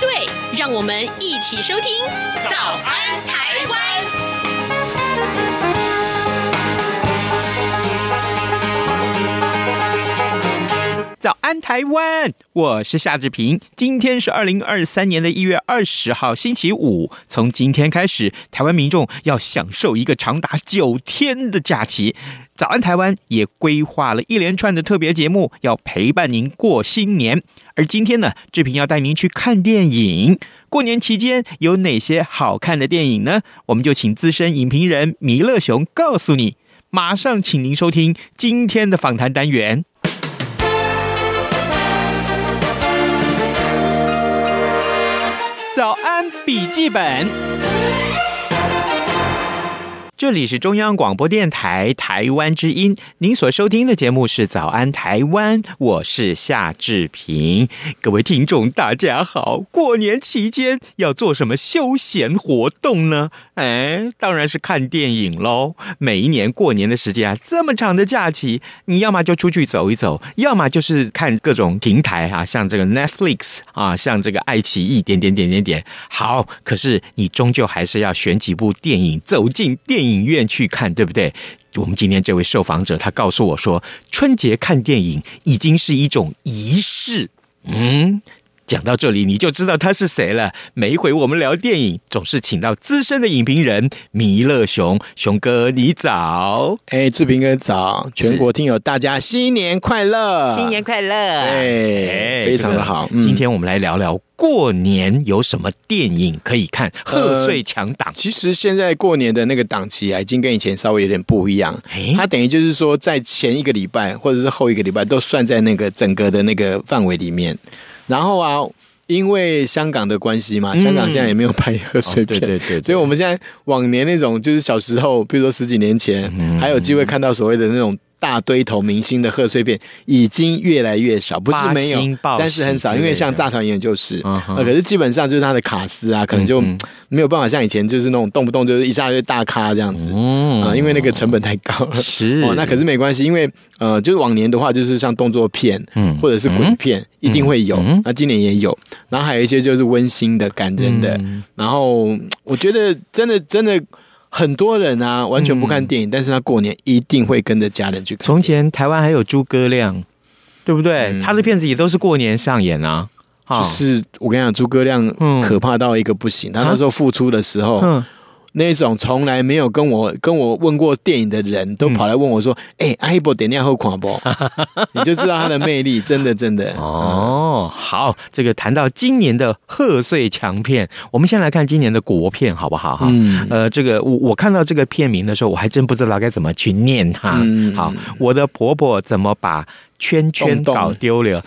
对，让我们一起收听《早安台湾》。安台湾，我是夏志平。今天是二零二三年的一月二十号，星期五。从今天开始，台湾民众要享受一个长达九天的假期。早安台湾也规划了一连串的特别节目，要陪伴您过新年。而今天呢，志平要带您去看电影。过年期间有哪些好看的电影呢？我们就请资深影评人弥勒熊告诉你。马上，请您收听今天的访谈单元。早安，笔记本。这里是中央广播电台台湾之音，您所收听的节目是《早安台湾》，我是夏志平。各位听众，大家好！过年期间要做什么休闲活动呢？哎，当然是看电影喽。每一年过年的时间啊，这么长的假期，你要么就出去走一走，要么就是看各种平台啊，像这个 Netflix 啊，像这个爱奇艺，点点点点点。好，可是你终究还是要选几部电影，走进电影。影院去看，对不对？我们今天这位受访者，他告诉我说，春节看电影已经是一种仪式。嗯，讲到这里，你就知道他是谁了。每一回我们聊电影，总是请到资深的影评人弥勒熊，熊哥，你早。哎，志平哥早，全国听友大家新年快乐，新年快乐，哎，非常的好。这个嗯、今天我们来聊聊。过年有什么电影可以看？贺岁强档、呃。其实现在过年的那个档期啊，已经跟以前稍微有点不一样。诶它等于就是说，在前一个礼拜或者是后一个礼拜都算在那个整个的那个范围里面。然后啊，因为香港的关系嘛，香港现在也没有拍贺岁片，对，对，对对对。所以我们现在往年那种就是小时候，比如说十几年前，嗯、还有机会看到所谓的那种。大堆头明星的贺岁片已经越来越少，不是没有，但是很少。因为像大团圆就是，呃，可是基本上就是他的卡司啊，可能就没有办法像以前就是那种动不动就是一下就大咖这样子啊，因为那个成本太高了。是 哦，那可是没关系，因为呃，就是往年的话，就是像动作片，嗯，或者是鬼片，一定会有。那今年也有，然后还有一些就是温馨的、感人的。然后我觉得真的真的。很多人啊，完全不看电影，嗯、但是他过年一定会跟着家人去看。从前台湾还有诸葛亮，对不对？嗯、他的片子也都是过年上演啊。就是我跟你讲，诸葛亮可怕到一个不行。嗯、他那时候复出的时候。嗯那种从来没有跟我跟我问过电影的人都跑来问我说：“ 哎、嗯，阿一波点亮后狂不？” 你就知道他的魅力，真的真的哦。好，这个谈到今年的贺岁强片，我们先来看今年的国片好不好？哈，嗯，呃，这个我我看到这个片名的时候，我还真不知道该怎么去念它。嗯、好，我的婆婆怎么把圈圈搞丢了？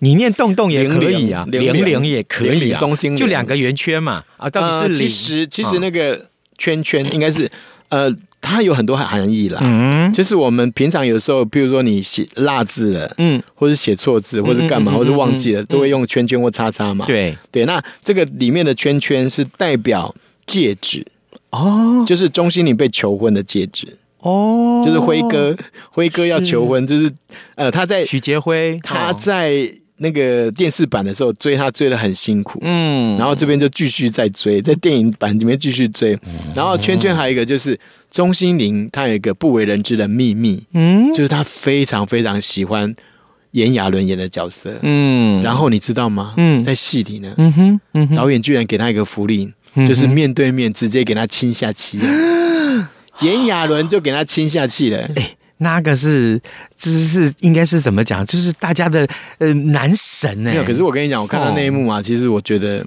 你念洞洞也可以啊，零零也可以啊，中心就两个圆圈嘛。啊，到底是、呃、其实其实那个圈圈应该是呃，它有很多含义啦。嗯，就是我们平常有时候，比如说你写落字了，嗯，或者写错字，或者干嘛，或者忘记了，都会用圈圈或叉叉嘛。对对，那这个里面的圈圈是代表戒指哦，就是中心里被求婚的戒指。哦，就是辉哥，辉哥要求婚，是。就是呃，他在许杰辉，他在那个电视版的时候追他追的很辛苦，嗯，然后这边就继续在追，在电影版里面继续追，然后圈圈还有一个就是钟欣凌，他有一个不为人知的秘密，嗯，就是他非常非常喜欢炎亚纶演的角色，嗯，然后你知道吗？嗯，在戏里呢，嗯哼，嗯哼，导演居然给他一个福利，就是面对面直接给他亲下去。炎亚纶就给他亲下去了，哎，那个是，就是是应该是怎么讲？就是大家的呃男神呢？没有，可是我跟你讲，我看到那一幕啊，哦、其实我觉得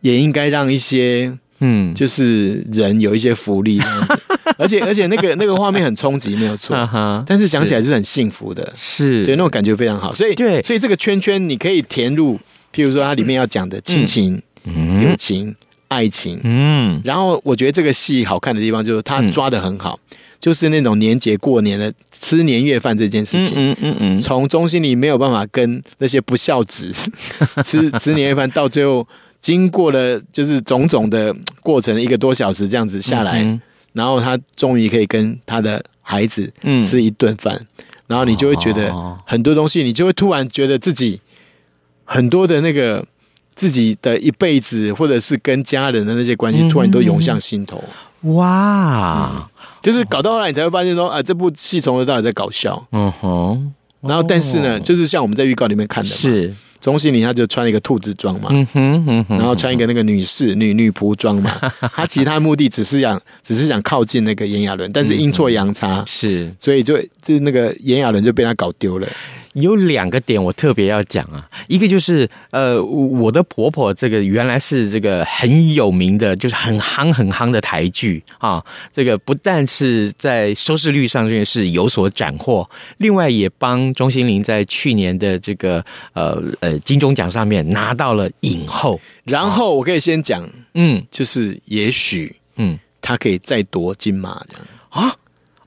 也应该让一些嗯，就是人有一些福利，而且而且那个那个画面很冲击，没有错，啊、但是讲起来是。很幸福的，是。对那种感觉非常好。所以对，所以这个圈圈你可以填入，譬如说它里面要讲的亲情、嗯、友情。爱情。嗯，然后我觉得这个戏好看的地方就是他抓的很好，嗯、就是那种年节过年的吃年夜饭这件事情。嗯嗯嗯，从中心里没有办法跟那些不孝子 吃吃年夜饭，到最后经过了就是种种的过程，一个多小时这样子下来，嗯、然后他终于可以跟他的孩子吃一顿饭，嗯、然后你就会觉得很多东西，你就会突然觉得自己很多的那个。自己的一辈子，或者是跟家人的那些关系，突然都涌向心头。哇、嗯！就是搞到后来，你才会发现说，啊，这部戏从头到尾在搞笑。嗯哼。然后，但是呢，就是像我们在预告里面看的嘛，是钟欣凌，他就穿了一个兔子装嘛。嗯哼，嗯哼。然后穿一个那个女士女女仆装嘛。他其他目的只是想，只是想靠近那个炎亚纶，但是阴错阳差，是，所以就就那个炎亚纶就被他搞丢了。有两个点我特别要讲啊，一个就是呃，我的婆婆这个原来是这个很有名的，就是很夯很夯的台剧啊，这个不但是在收视率上面是有所斩获，另外也帮钟欣凌在去年的这个呃呃金钟奖上面拿到了影后。然后我可以先讲，嗯，就是也许嗯，她可以再夺金马这样啊。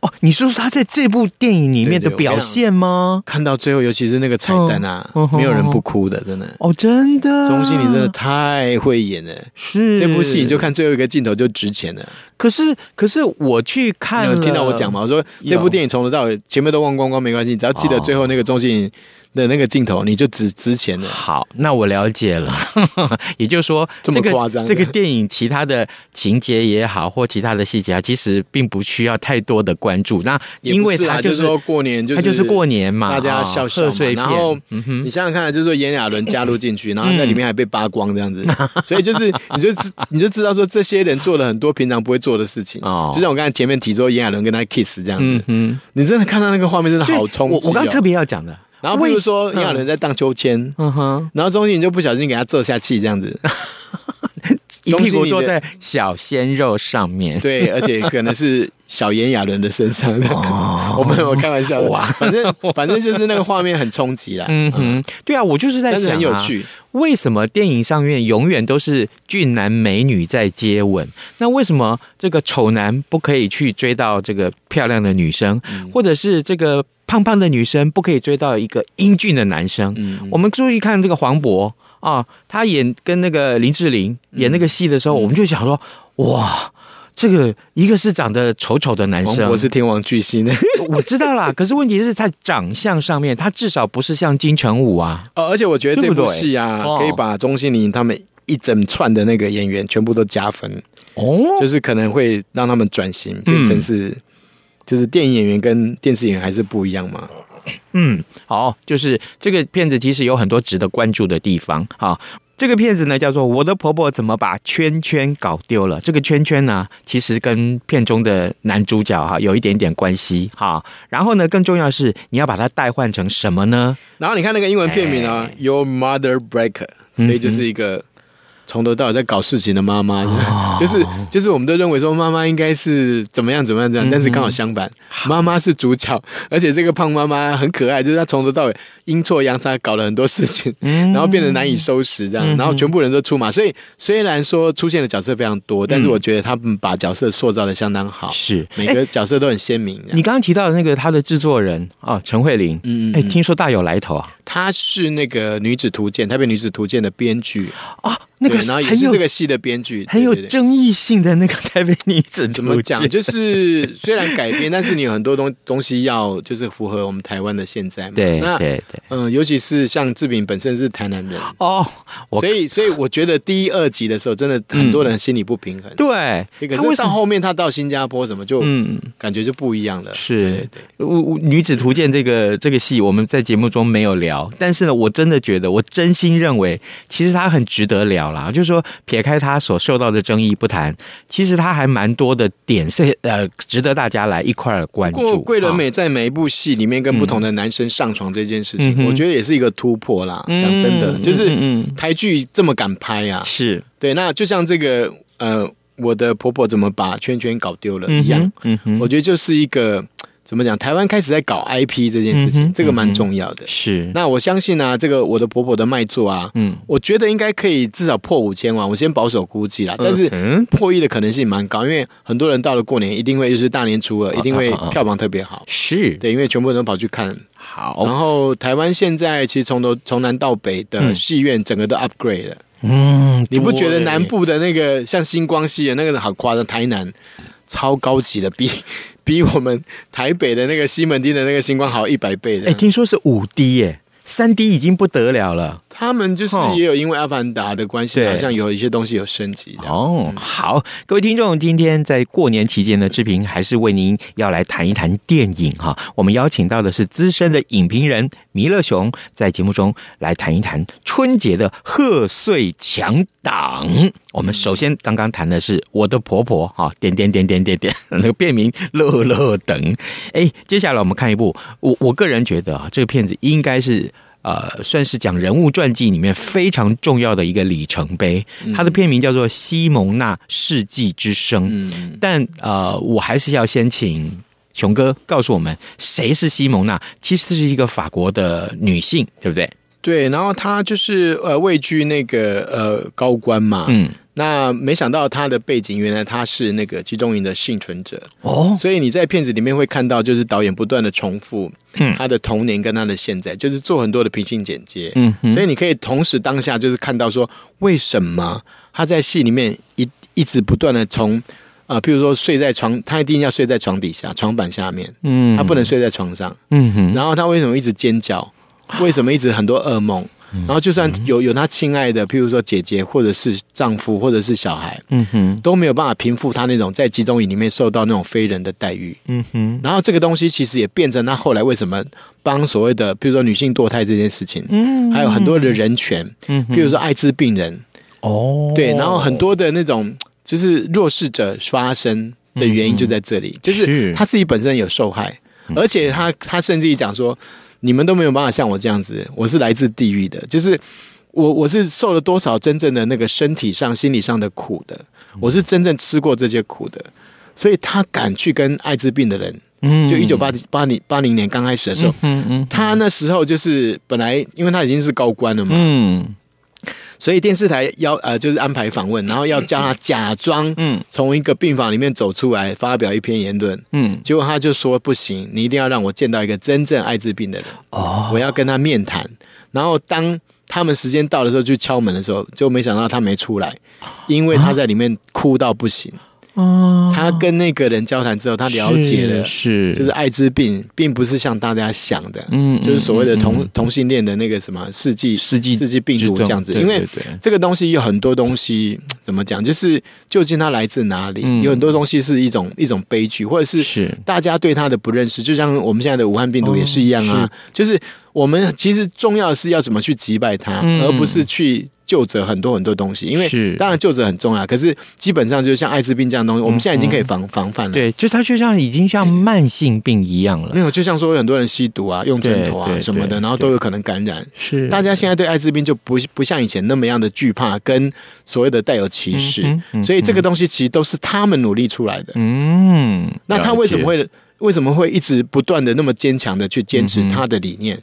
哦，你说说他在这部电影里面的表现吗？看到最后，尤其是那个彩蛋啊，哦、没有人不哭的，真的。哦，真的，钟欣凌真的太会演了。是这部戏，你就看最后一个镜头就值钱了。可是，可是我去看，你有听到我讲吗？我说这部电影从头到尾前面都忘光光没关系，只要记得最后那个钟欣凌。的那个镜头，你就值值钱了。好，那我了解了。也就是说，这么夸张，这个电影其他的情节也好，或其他的细节啊，其实并不需要太多的关注。那因为他就是说过年就，他就是过年嘛，大家笑笑嘛。然后你想想看，就是说炎亚纶加入进去，然后在里面还被扒光这样子，所以就是你就你就知道说，这些人做了很多平常不会做的事情。哦，就像我刚才前面提说，炎亚纶跟他 kiss 这样子。嗯，你真的看到那个画面，真的好冲击。我我刚特别要讲的。然后比如说炎亚伦在荡秋千，嗯哼，然后钟欣凌就不小心给他坐下气，这样子，一屁股坐在小鲜肉上面，对，而且可能是小炎亚纶的身上，哦、我没有开玩笑的，哇，反正反正就是那个画面很冲击啦，嗯哼，对啊，我就是在想、啊，很有趣，为什么电影上面永远都是俊男美女在接吻？那为什么这个丑男不可以去追到这个漂亮的女生，嗯、或者是这个？胖胖的女生不可以追到一个英俊的男生。嗯，我们注意看这个黄渤啊，他演跟那个林志玲演那个戏的时候，嗯、我们就想说，哇，这个一个是长得丑丑的男生，我是天王巨星，我知道啦。可是问题是在长相上面，他至少不是像金城武啊。哦，而且我觉得这部戏啊，对对可以把钟欣凌他们一整串的那个演员全部都加分哦，就是可能会让他们转型变成是、嗯。就是电影演员跟电视演员还是不一样吗？嗯，好，就是这个片子其实有很多值得关注的地方。好，这个片子呢叫做《我的婆婆怎么把圈圈搞丢了》。这个圈圈呢，其实跟片中的男主角哈有一点点关系。哈，然后呢，更重要的是你要把它代换成什么呢？然后你看那个英文片名啊，欸，Your Mother Breaker，所以就是一个。从头到尾在搞事情的妈妈，就是就是我们都认为说妈妈应该是怎么样怎么样这样，但是刚好相反，妈妈是主角，而且这个胖妈妈很可爱，就是她从头到尾阴错阳差搞了很多事情，然后变得难以收拾这样，然后全部人都出马，所以虽然说出现的角色非常多，但是我觉得他们把角色塑造的相当好，是每个角色都很鲜明。你刚刚提到的那个他的制作人啊，陈慧琳，嗯，哎，听说大有来头啊，她是那个女子图鉴，台北女子图鉴的编剧啊。那个然后也是这个戏的编剧，很有争议性的那个台北女子，怎么讲？就是虽然改编，但是你有很多东东西要就是符合我们台湾的现在嘛。对，对，对。嗯，尤其是像志平本身是台南人哦，所以所以我觉得第一二集的时候，真的很多人心里不平衡。对，这个到后面他到新加坡什么就嗯，感觉就不一样了。是，对对。女子图鉴这个这个戏，我们在节目中没有聊，但是呢，我真的觉得，我真心认为，其实它很值得聊。啦，就是说，撇开他所受到的争议不谈，其实他还蛮多的点是呃，值得大家来一块儿关注。桂纶镁在每一部戏里面跟不同的男生上床这件事情，嗯、我觉得也是一个突破啦。讲、嗯、真的，就是台剧这么敢拍啊，是对。那就像这个呃，我的婆婆怎么把圈圈搞丢了一样，我觉得就是一个。怎么讲？台湾开始在搞 IP 这件事情，嗯、这个蛮重要的。是，那我相信啊，这个我的婆婆的卖座啊，嗯，我觉得应该可以至少破五千万，我先保守估计啦。但是破亿的可能性蛮高，因为很多人到了过年一定会就是大年初二，一定会票房特别好。是对，因为全部人都跑去看。好，然后台湾现在其实从头从南到北的戏院整个都 upgrade 了。嗯，你不觉得南部的那个像星光戏的那个好夸张？台南超高级的，比比我们台北的那个西门町的那个星光好一百倍的。哎，听说是五 D 耶。三 D 已经不得了了，他们就是也有因为阿凡达的关系，好像有一些东西有升级的。哦，好，各位听众，今天在过年期间的志平还是为您要来谈一谈电影哈。我们邀请到的是资深的影评人弥勒熊，在节目中来谈一谈春节的贺岁强档。我们首先刚刚谈的是我的婆婆哈，点点点点点点，那个片名乐乐等。哎，接下来我们看一部，我我个人觉得啊，这个片子应该是。呃，算是讲人物传记里面非常重要的一个里程碑。它的片名叫做《西蒙娜世纪之声》。嗯，但呃，我还是要先请熊哥告诉我们，谁是西蒙娜？其实是一个法国的女性，对不对？对，然后她就是呃位居那个呃高官嘛。嗯。那没想到他的背景，原来他是那个集中营的幸存者。哦，所以你在片子里面会看到，就是导演不断的重复，嗯，他的童年跟他的现在，就是做很多的平行剪接，嗯，所以你可以同时当下就是看到说，为什么他在戏里面一一直不断的从啊，譬如说睡在床，他一定要睡在床底下、床板下面，嗯，他不能睡在床上，嗯哼，然后他为什么一直尖叫？为什么一直很多噩梦？然后就算有有他亲爱的，譬如说姐姐，或者是丈夫，或者是小孩，嗯哼，都没有办法平复他那种在集中营里面受到那种非人的待遇，嗯哼。然后这个东西其实也变成他后来为什么帮所谓的，譬如说女性堕胎这件事情，嗯，还有很多的人权，嗯，譬如说艾滋病人，哦，对，然后很多的那种就是弱势者发生的原因就在这里，就是他自己本身有受害，而且他他甚至于讲说。你们都没有办法像我这样子，我是来自地狱的，就是我我是受了多少真正的那个身体上、心理上的苦的，我是真正吃过这些苦的，所以他敢去跟艾滋病的人，嗯，就一九八八零八零年刚开始的时候，嗯嗯，他那时候就是本来因为他已经是高官了嘛，嗯。所以电视台要呃，就是安排访问，然后要叫他假装嗯，从一个病房里面走出来发表一篇言论，嗯，结果他就说不行，你一定要让我见到一个真正艾滋病的人哦，我要跟他面谈。然后当他们时间到的时候去敲门的时候，就没想到他没出来，因为他在里面哭到不行。哦，他跟那个人交谈之后，他了解了，是就是艾滋病并不是像大家想的，嗯，就是所谓的同同性恋的那个什么世纪世纪世纪病毒这样子，因为这个东西有很多东西怎么讲，就是究竟它来自哪里？有很多东西是一种一种悲剧，或者是大家对它的不认识，就像我们现在的武汉病毒也是一样啊，就是我们其实重要的是要怎么去击败它，而不是去。救责很多很多东西，因为当然救责很重要，可是基本上就是像艾滋病这样的东西，我们现在已经可以防防范了。对，就它就像已经像慢性病一样了。没有，就像说很多人吸毒啊、用针头啊什么的，然后都有可能感染。是，大家现在对艾滋病就不不像以前那么样的惧怕，跟所谓的带有歧视。所以这个东西其实都是他们努力出来的。嗯，那他为什么会为什么会一直不断的那么坚强的去坚持他的理念？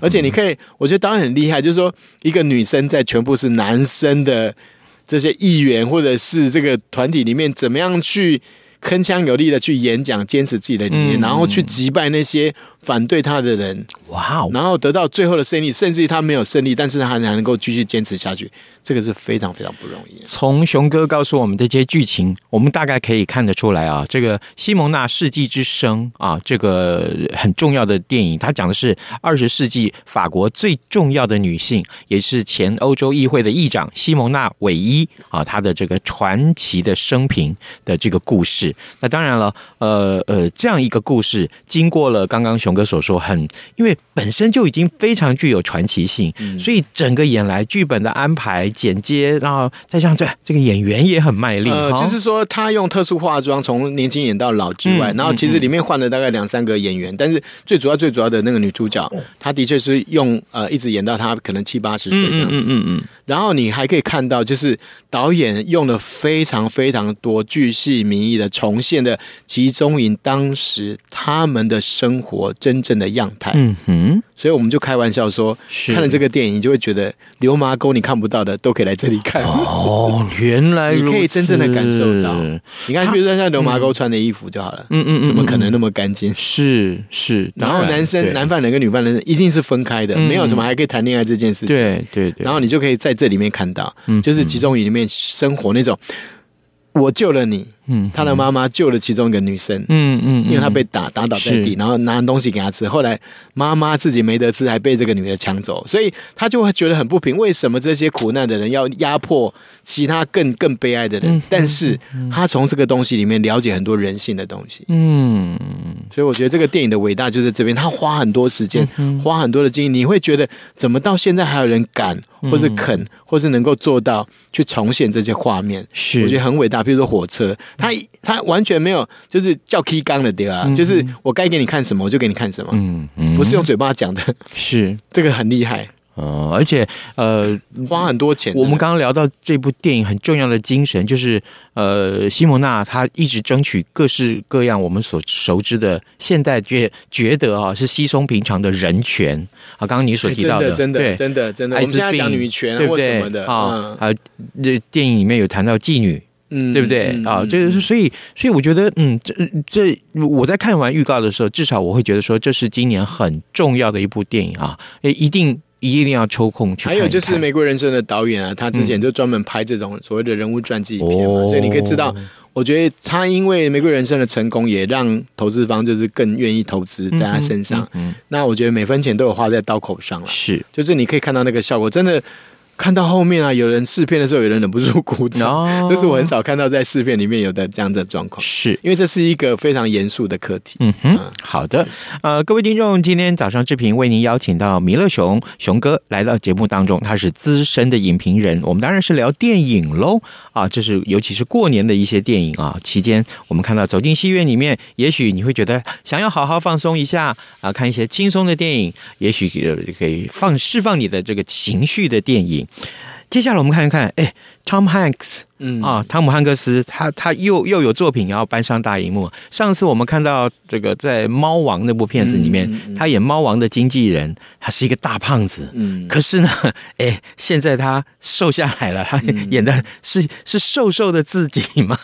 而且你可以，我觉得当然很厉害，就是说一个女生在全部是男生的这些议员或者是这个团体里面，怎么样去铿锵有力的去演讲，坚持自己的理念，然后去击败那些反对他的人。哇哦！然后得到最后的胜利，甚至于他没有胜利，但是他还能够继续坚持下去。这个是非常非常不容易。从熊哥告诉我们这些剧情，我们大概可以看得出来啊，这个《西蒙娜世纪之声》啊，这个很重要的电影，它讲的是二十世纪法国最重要的女性，也是前欧洲议会的议长西蒙娜韦伊啊，她的这个传奇的生平的这个故事。那当然了，呃呃，这样一个故事，经过了刚刚熊哥所说，很因为本身就已经非常具有传奇性，所以整个演来剧本的安排。剪接，然后再像这这个演员也很卖力，呃，就是说他用特殊化妆从年轻演到老之外，嗯、然后其实里面换了大概两三个演员，嗯、但是最主要最主要的那个女主角，她的确是用呃一直演到她可能七八十岁这样子，嗯，嗯，然后你还可以看到，就是导演用了非常非常多巨细靡遗的重现的集中营当时他们的生活真正的样态。嗯哼，所以我们就开玩笑说，看了这个电影，你就会觉得流麻沟你看不到的都可以来这里看。哦，原来你可以真正的感受到。你看，比如说像流麻沟穿的衣服就好了。嗯嗯嗯，怎么可能那么干净？是是。然后男生男犯人跟女犯人一定是分开的，没有什么还可以谈恋爱这件事情。对对对。然后你就可以在这里面看到，就是集中营里面生活那种，我救了你。嗯，他的妈妈救了其中一个女生，嗯嗯，因为她被打打倒在地，然后拿东西给她吃。后来妈妈自己没得吃，还被这个女的抢走，所以他就会觉得很不平。为什么这些苦难的人要压迫其他更更悲哀的人？但是他从这个东西里面了解很多人性的东西。嗯，所以我觉得这个电影的伟大就在这边。他花很多时间，花很多的精力，你会觉得怎么到现在还有人敢，或是肯，或是能够做到去重现这些画面？是，我觉得很伟大。比如说火车。他他完全没有，就是叫 key 刚的对吧？嗯、就是我该给你看什么，我就给你看什么。嗯嗯，不是用嘴巴讲的，是 这个很厉害。哦，而且呃，花很多钱。我们刚刚聊到这部电影很重要的精神，就是呃，西蒙娜她一直争取各式各样我们所熟知的现在觉觉得啊是稀松平常的人权啊。刚刚你所提到的，真的真的真的真的，我们现在讲女权或什么的啊，啊，这电影里面有谈到妓女。嗯，对不对啊？就是所以，所以我觉得，嗯，这这我在看完预告的时候，至少我会觉得说，这是今年很重要的一部电影啊！一定一定要抽空去看。还有就是《玫瑰人生》的导演啊，他之前就专门拍这种所谓的人物传记片嘛，所以你可以知道，我觉得他因为《玫瑰人生》的成功，也让投资方就是更愿意投资在他身上。嗯，那我觉得每分钱都有花在刀口上了。是，就是你可以看到那个效果，真的。看到后面啊，有人试片的时候，有人忍不住鼓掌。Oh. 这是我很少看到在试片里面有的这样的状况。是因为这是一个非常严肃的课题。嗯哼，啊、好的。呃，各位听众，今天早上志平为您邀请到弥勒熊熊哥来到节目当中，他是资深的影评人。我们当然是聊电影喽。啊，这是尤其是过年的一些电影啊，期间我们看到走进戏院里面，也许你会觉得想要好好放松一下啊，看一些轻松的电影，也许可以放释放你的这个情绪的电影。接下来我们看一看，哎，Tom Hanks，嗯。啊，汤姆汉克斯，他他又又有作品要搬上大荧幕。上次我们看到这个在《猫王》那部片子里面，嗯嗯、他演猫王的经纪人，他是一个大胖子，嗯，可是呢，哎，现在他瘦下来了，他演的是、嗯、是瘦瘦的自己吗？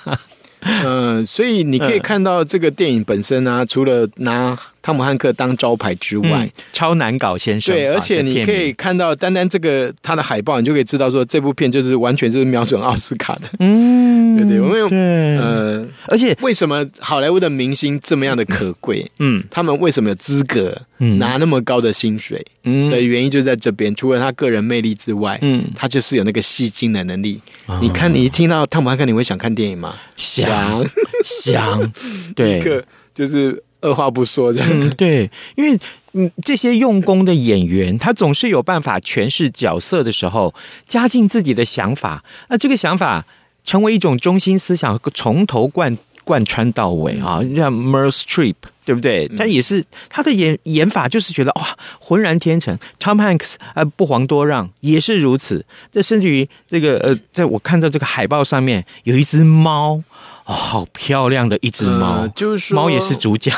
嗯、呃，所以你可以看到这个电影本身啊，除了拿汤姆汉克当招牌之外，嗯、超难搞先生。对，而且你可以看到单单这个他的海报，你就可以知道说这部片就是完全就是瞄准奥斯卡的。嗯，对对，我们对，呃，而且为什么好莱坞的明星这么样的可贵？嗯，他们为什么有资格拿那么高的薪水？嗯，的原因就在这边，除了他个人魅力之外，嗯，他就是有那个吸睛的能力。嗯、你看，你一听到汤姆汉克，你会想看电影吗？想。想，对，一个就是二话不说这样。嗯，对，因为嗯，这些用功的演员，他总是有办法诠释角色的时候，加进自己的想法，那这个想法成为一种中心思想，从头贯贯穿到尾啊，像 Meryl Streep。对不对？他也是他的演演法，就是觉得哇，浑然天成。Tom Hanks 啊，不遑多让，也是如此。这甚至于这个呃，在我看到这个海报上面有一只猫。哦，好漂亮的一只猫，呃，就是说猫也是主角。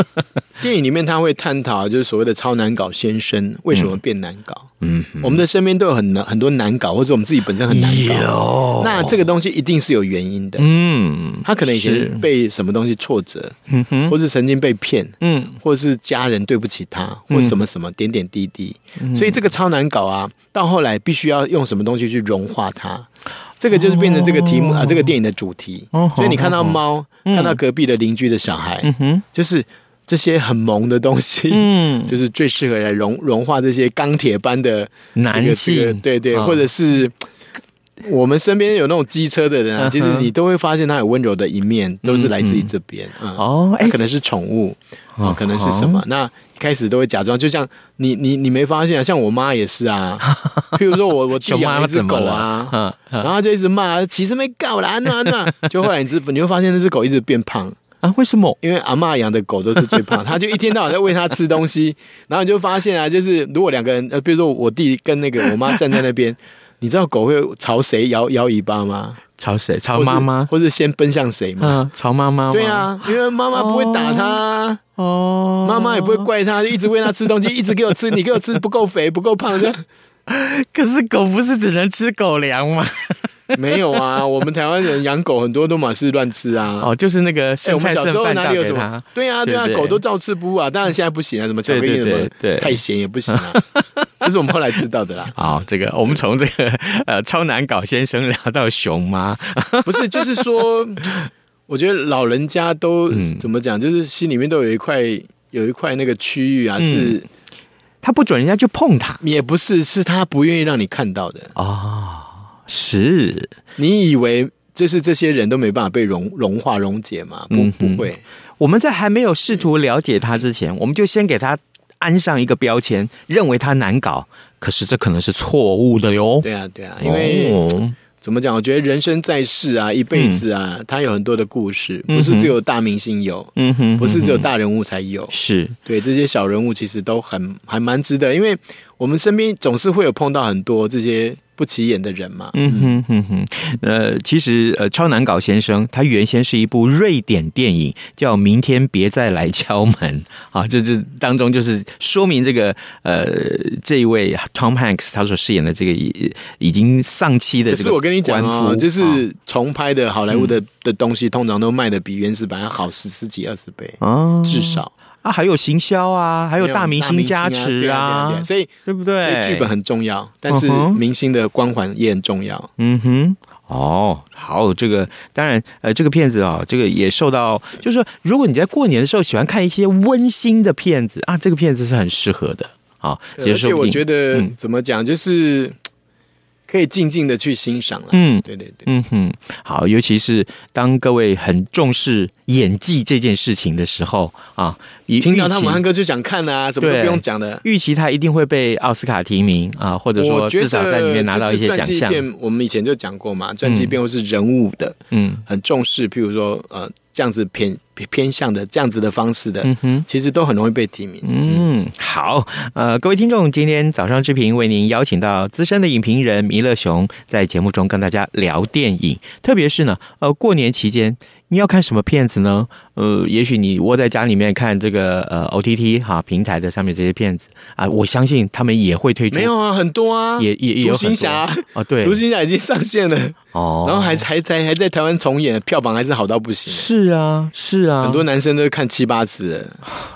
电影里面他会探讨，就是所谓的超难搞先生为什么变难搞。嗯，我们的身边都有很难很多难搞，或者我们自己本身很难搞。那这个东西一定是有原因的。嗯，他可能以前被什么东西挫折，嗯哼，或是曾经被骗，嗯，或者是家人对不起他，或什么什么点点滴滴。嗯，所以这个超难搞啊，到后来必须要用什么东西去融化它。这个就是变成这个题目啊，这个电影的主题。所以你看到猫，看到隔壁的邻居的小孩，就是这些很萌的东西，嗯，就是最适合来融融化这些钢铁般的男性，对对，或者是我们身边有那种机车的人啊，其实你都会发现他有温柔的一面，都是来自于这边啊。哦，哎，可能是宠物啊，可能是什么那。开始都会假装，就像你你你没发现啊？像我妈也是啊。譬如说我我弟养一只狗啊，然后就一直骂，其实没搞啦，那那。就后来你知你会发现那只狗一直变胖啊？为什么？因为阿嬷养的狗都是最胖，他就一天到晚在喂它吃东西，然后你就发现啊，就是如果两个人呃，比如说我弟跟那个我妈站在那边。你知道狗会朝谁摇摇尾巴吗？朝谁？朝妈妈，或者先奔向谁吗？嗯，朝妈妈。对啊，因为妈妈不会打它，哦，妈妈也不会怪它，就一直喂它吃东西，一直给我吃，你给我吃不够肥，不够胖的。可是狗不是只能吃狗粮吗？没有啊，我们台湾人养狗很多都满是乱吃啊。哦，就是那个剩菜剩饭哪里有什么？对啊，对啊，狗都照吃不误啊。当然现在不行啊，什么巧克力什么太咸也不行啊。这是我们后来知道的啦。好，这个我们从这个呃超难搞先生聊到熊妈，不是，就是说，我觉得老人家都怎么讲，就是心里面都有一块有一块那个区域啊，是他不准人家去碰他，也不是，是他不愿意让你看到的哦。是你以为就是这些人都没办法被融融化溶解吗？不，不会。我们在还没有试图了解他之前，我们就先给他安上一个标签，认为他难搞。可是这可能是错误的哟。对啊，对啊，因为怎么讲？我觉得人生在世啊，一辈子啊，他有很多的故事，不是只有大明星有，嗯哼，不是只有大人物才有。是对这些小人物，其实都很还蛮值得，因为我们身边总是会有碰到很多这些。不起眼的人嘛，嗯哼哼哼，呃，其实呃，超难搞先生他原先是一部瑞典电影，叫《明天别再来敲门》啊，这这当中就是说明这个呃，这一位 Tom Hanks 他所饰演的这个已已经丧妻的，可是我跟你讲啊，就是重拍的好莱坞的的东西，通常都卖的比原始版要好十十几二十倍哦，至少。啊，还有行销啊，还有大明星加持啊，啊对啊，所以对不对？所以剧本很重要，但是明星的光环也很重要。嗯哼，哦，好，这个当然，呃，这个片子啊，这个也受到，就是说，如果你在过年的时候喜欢看一些温馨的片子啊，这个片子是很适合的啊。而且我觉得，嗯、怎么讲，就是。可以静静的去欣赏了。嗯，对对对，嗯哼，好，尤其是当各位很重视演技这件事情的时候啊，听到汤姆汉克就想看啊，怎么都不用讲的。预期他一定会被奥斯卡提名啊，或者说至少在里面拿到一些奖项。我们以前就讲过嘛，传记片或是人物的，嗯，很重视，譬如说呃。这样子偏偏向的这样子的方式的，嗯哼，其实都很容易被提名。嗯，好，呃，各位听众，今天早上之评为您邀请到资深的影评人弥勒熊，在节目中跟大家聊电影，特别是呢，呃，过年期间。你要看什么片子呢？呃，也许你窝在家里面看这个呃 OTT 哈平台的上面这些片子啊，我相信他们也会推出。没有啊，很多啊，也也也有。独行侠啊，对，独行侠已经上线了哦，然后还还在还在台湾重演，票房还是好到不行。是啊，是啊，很多男生都看七八次，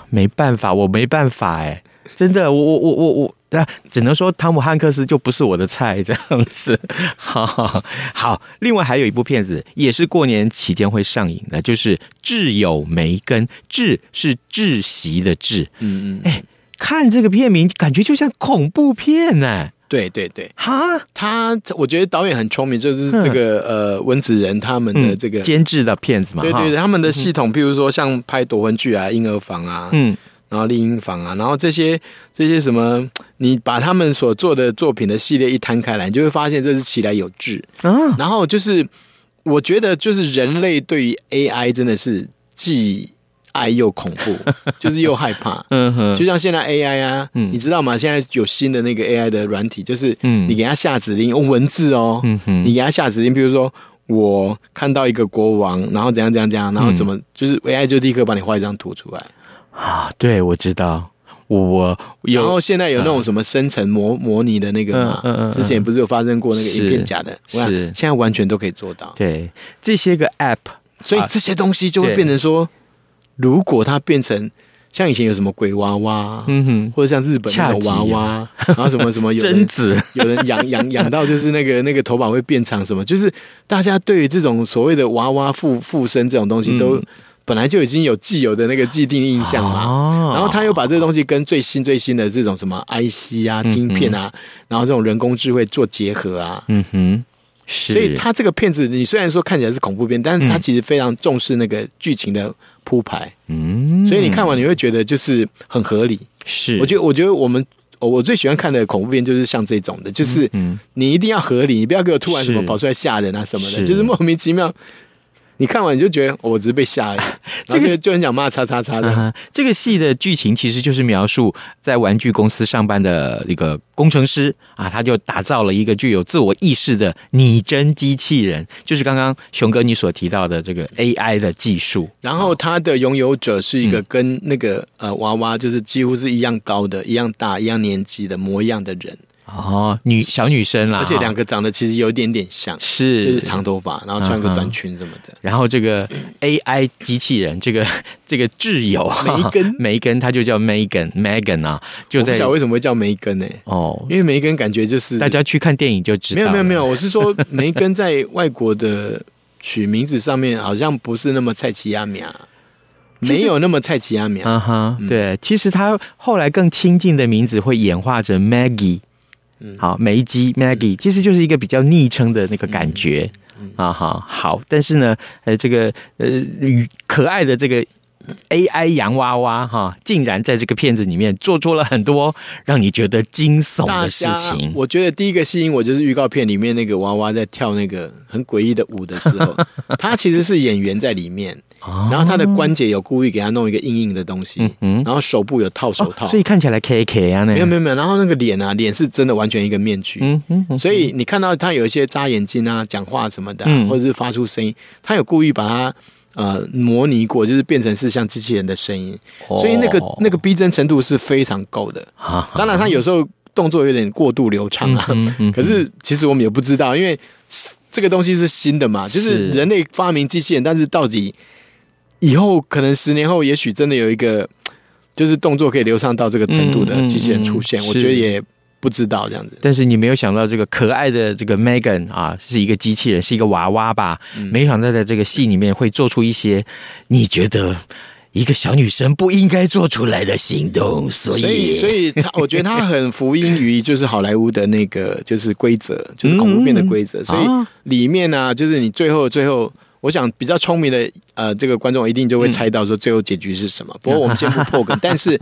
没办法，我没办法哎。真的，我我我我我，那只能说汤姆汉克斯就不是我的菜这样子。好，好，另外还有一部片子也是过年期间会上映的，就是《挚友梅根》，挚是窒息的窒。嗯嗯，哎，看这个片名感觉就像恐怖片呢。对对对，哈，他我觉得导演很聪明，就是这个呃温子仁他们的这个监制的片子嘛。对对对，他们的系统，譬如说像拍夺魂剧啊、婴儿房啊，嗯。然后丽婴房啊，然后这些这些什么，你把他们所做的作品的系列一摊开来，你就会发现这是其来有致啊。然后就是，我觉得就是人类对于 AI 真的是既爱又恐怖，就是又害怕。嗯哼，就像现在 AI 啊，嗯，你知道吗？现在有新的那个 AI 的软体，就是嗯，你给他下指令用文字哦，你给他下指令，比如说我看到一个国王，然后怎样怎样怎样，然后怎么，就是 AI 就立刻帮你画一张图出来。啊，对，我知道，我我然后现在有那种什么深层模、嗯、模拟的那个嘛，嗯嗯，之前不是有发生过那个影片假的，是，是现在完全都可以做到。对，这些个 App，所以这些东西就会变成说，啊、如果它变成像以前有什么鬼娃娃，嗯哼，或者像日本那种娃娃，啊、然后什么什么有贞子，有人养养养到就是那个那个头发会变长，什么，就是大家对于这种所谓的娃娃附附身这种东西都。嗯本来就已经有既有的那个既定印象嘛，哦、然后他又把这个东西跟最新最新的这种什么 IC 啊、晶片啊，然后这种人工智慧做结合啊，嗯哼，是。所以他这个片子，你虽然说看起来是恐怖片，但是他其实非常重视那个剧情的铺排，嗯，所以你看完你会觉得就是很合理。是，我觉得我觉得我们我最喜欢看的恐怖片就是像这种的，就是你一定要合理，你不要给我突然什么跑出来吓人啊什么的，是。就是莫名其妙。你看完你就觉得我只是被吓而已，这个就很想骂叉叉叉的。Uh-huh, 这个戏的剧情其实就是描述在玩具公司上班的一个工程师啊，他就打造了一个具有自我意识的拟真机器人，就是刚刚熊哥你所提到的这个 AI 的技术。然后他的拥有者是一个跟那个呃娃娃就是几乎是一样高的、一样大、一样年纪的模样的人。哦，女小女生啦，而且两个长得其实有一点点像，是就是长头发，然后穿个短裙什么的。然后这个 AI 机器人，这个 这个挚友梅根，梅根，他就叫 Megan，Megan 啊，就在。为什么会叫梅根呢？哦，因为梅根感觉就是大家去看电影就知道。没有没有没有，我是说 梅根在外国的取名字上面好像不是那么菜奇亚米啊，没有那么菜奇亚米亚。啊哈，对，其实他后来更亲近的名字会演化成 Maggie。嗯，好，梅基 Maggie 其实就是一个比较昵称的那个感觉，啊哈，好，但是呢，呃，这个呃，可爱的这个 AI 洋娃娃哈，竟然在这个片子里面做出了很多让你觉得惊悚的事情。我觉得第一个吸引我就是预告片里面那个娃娃在跳那个很诡异的舞的时候，他其实是演员在里面。然后他的关节有故意给他弄一个硬硬的东西，嗯然后手部有套手套，所以看起来 K K 啊，没有没有没有，然后那个脸啊，脸是真的完全一个面具，所以你看到他有一些眨眼睛啊、讲话什么的，或者是发出声音，他有故意把它呃模拟过，就是变成是像机器人的声音，所以那个那个逼真程度是非常够的。当然他有时候动作有点过度流畅啊，可是其实我们也不知道，因为这个东西是新的嘛，就是。人类发明机器人，但是到底。以后可能十年后，也许真的有一个，就是动作可以流畅到这个程度的机器人出现，嗯嗯、我觉得也不知道这样子。但是你没有想到，这个可爱的这个 Megan 啊，是一个机器人，是一个娃娃吧？嗯、没想到在这个戏里面会做出一些你觉得一个小女生不应该做出来的行动。所以，所以，所以我觉得他很福音于就是好莱坞的那个就是规则，就是恐怖片的规则。嗯、所以里面呢、啊，就是你最后最后。我想比较聪明的呃，这个观众一定就会猜到说最后结局是什么。嗯、不过我们先不破梗，但是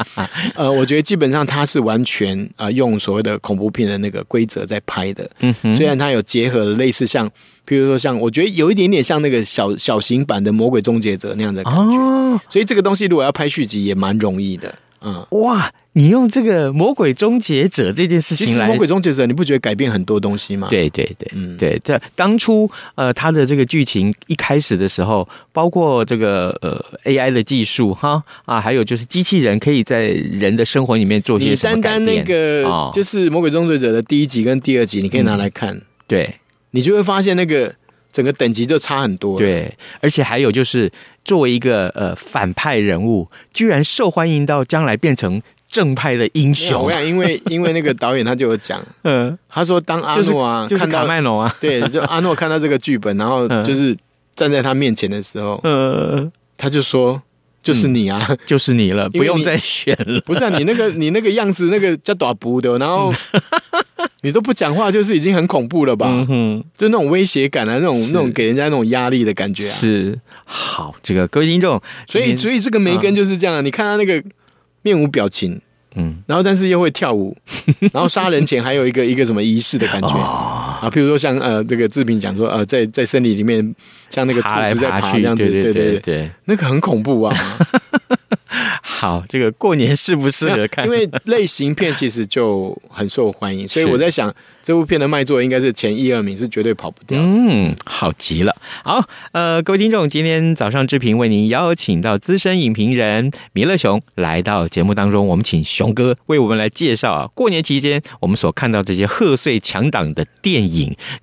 呃，我觉得基本上它是完全呃用所谓的恐怖片的那个规则在拍的。嗯哼，虽然它有结合了类似像，譬如说像，我觉得有一点点像那个小小型版的《魔鬼终结者》那样的感觉。哦，所以这个东西如果要拍续集也蛮容易的。嗯，哇，你用这个魔鬼终结者这件事情来，魔鬼终结者，你不觉得改变很多东西吗？对对对，嗯，对，这当初呃，他的这个剧情一开始的时候，包括这个呃 AI 的技术哈啊，还有就是机器人可以在人的生活里面做些什么改变？单单那个就是魔鬼终结者的第一集跟第二集，你可以拿来看，嗯、对，你就会发现那个。整个等级就差很多，对，而且还有就是，作为一个呃反派人物，居然受欢迎到将来变成正派的英雄。我想，因为 因为那个导演他就有讲，嗯，他说当阿诺啊，就是、就是卡麦隆啊，对，就阿诺看到这个剧本，然后就是站在他面前的时候，嗯，他就说。就是你啊，嗯、就是你了，不用再选了。不是啊，你那个你那个样子，那个叫短不的，然后 你都不讲话，就是已经很恐怖了吧？嗯哼，就那种威胁感啊，那种那种给人家那种压力的感觉啊。是，好，这个各位听众，所以所以这个梅根就是这样，啊、你看他那个面无表情。嗯，然后但是又会跳舞，然后杀人前还有一个一个什么仪式的感觉 啊，比如说像呃这个志平讲说呃在在森林里面像那个兔子在爬这样子，对对对对，那个很恐怖啊。好，这个过年适不适合看？因为类型片其实就很受欢迎，所以我在想，这部片的卖座应该是前一二名，是绝对跑不掉。嗯，好极了。好，呃，各位听众，今天早上志平为您邀请到资深影评人弥勒熊来到节目当中，我们请熊哥为我们来介绍啊，过年期间我们所看到这些贺岁强档的电影。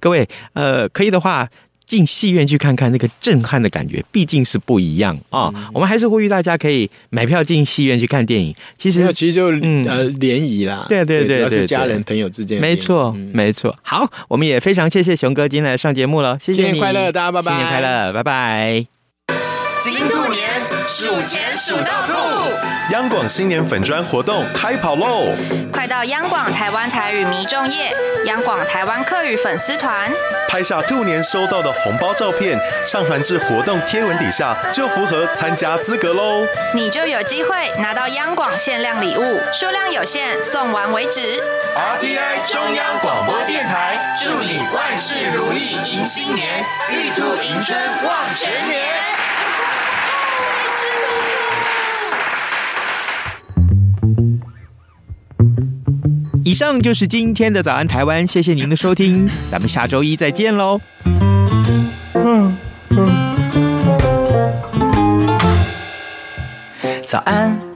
各位，呃，可以的话。进戏院去看看那个震撼的感觉，毕竟是不一样啊！嗯、我们还是呼吁大家可以买票进戏院去看电影。其实，其实就嗯呃联谊啦，对对对，主要是家人朋友之间。没错，嗯、没错。好，我们也非常谢谢熊哥今天来上节目了，谢谢你，新年快乐，大家拜拜，新年快乐，拜拜。金兔年数钱数到吐，央广新年粉砖活动开跑喽！快到央广台湾台语迷众页、央广台湾客语粉丝团，拍下兔年收到的红包照片，上传至活动贴文底下，就符合参加资格喽！你就有机会拿到央广限量礼物，数量有限，送完为止。RTI 中央广播电台祝你万事如意，迎新年，玉兔迎春望全年。以上就是今天的早安台湾，谢谢您的收听，咱们下周一再见喽。嗯嗯。早安。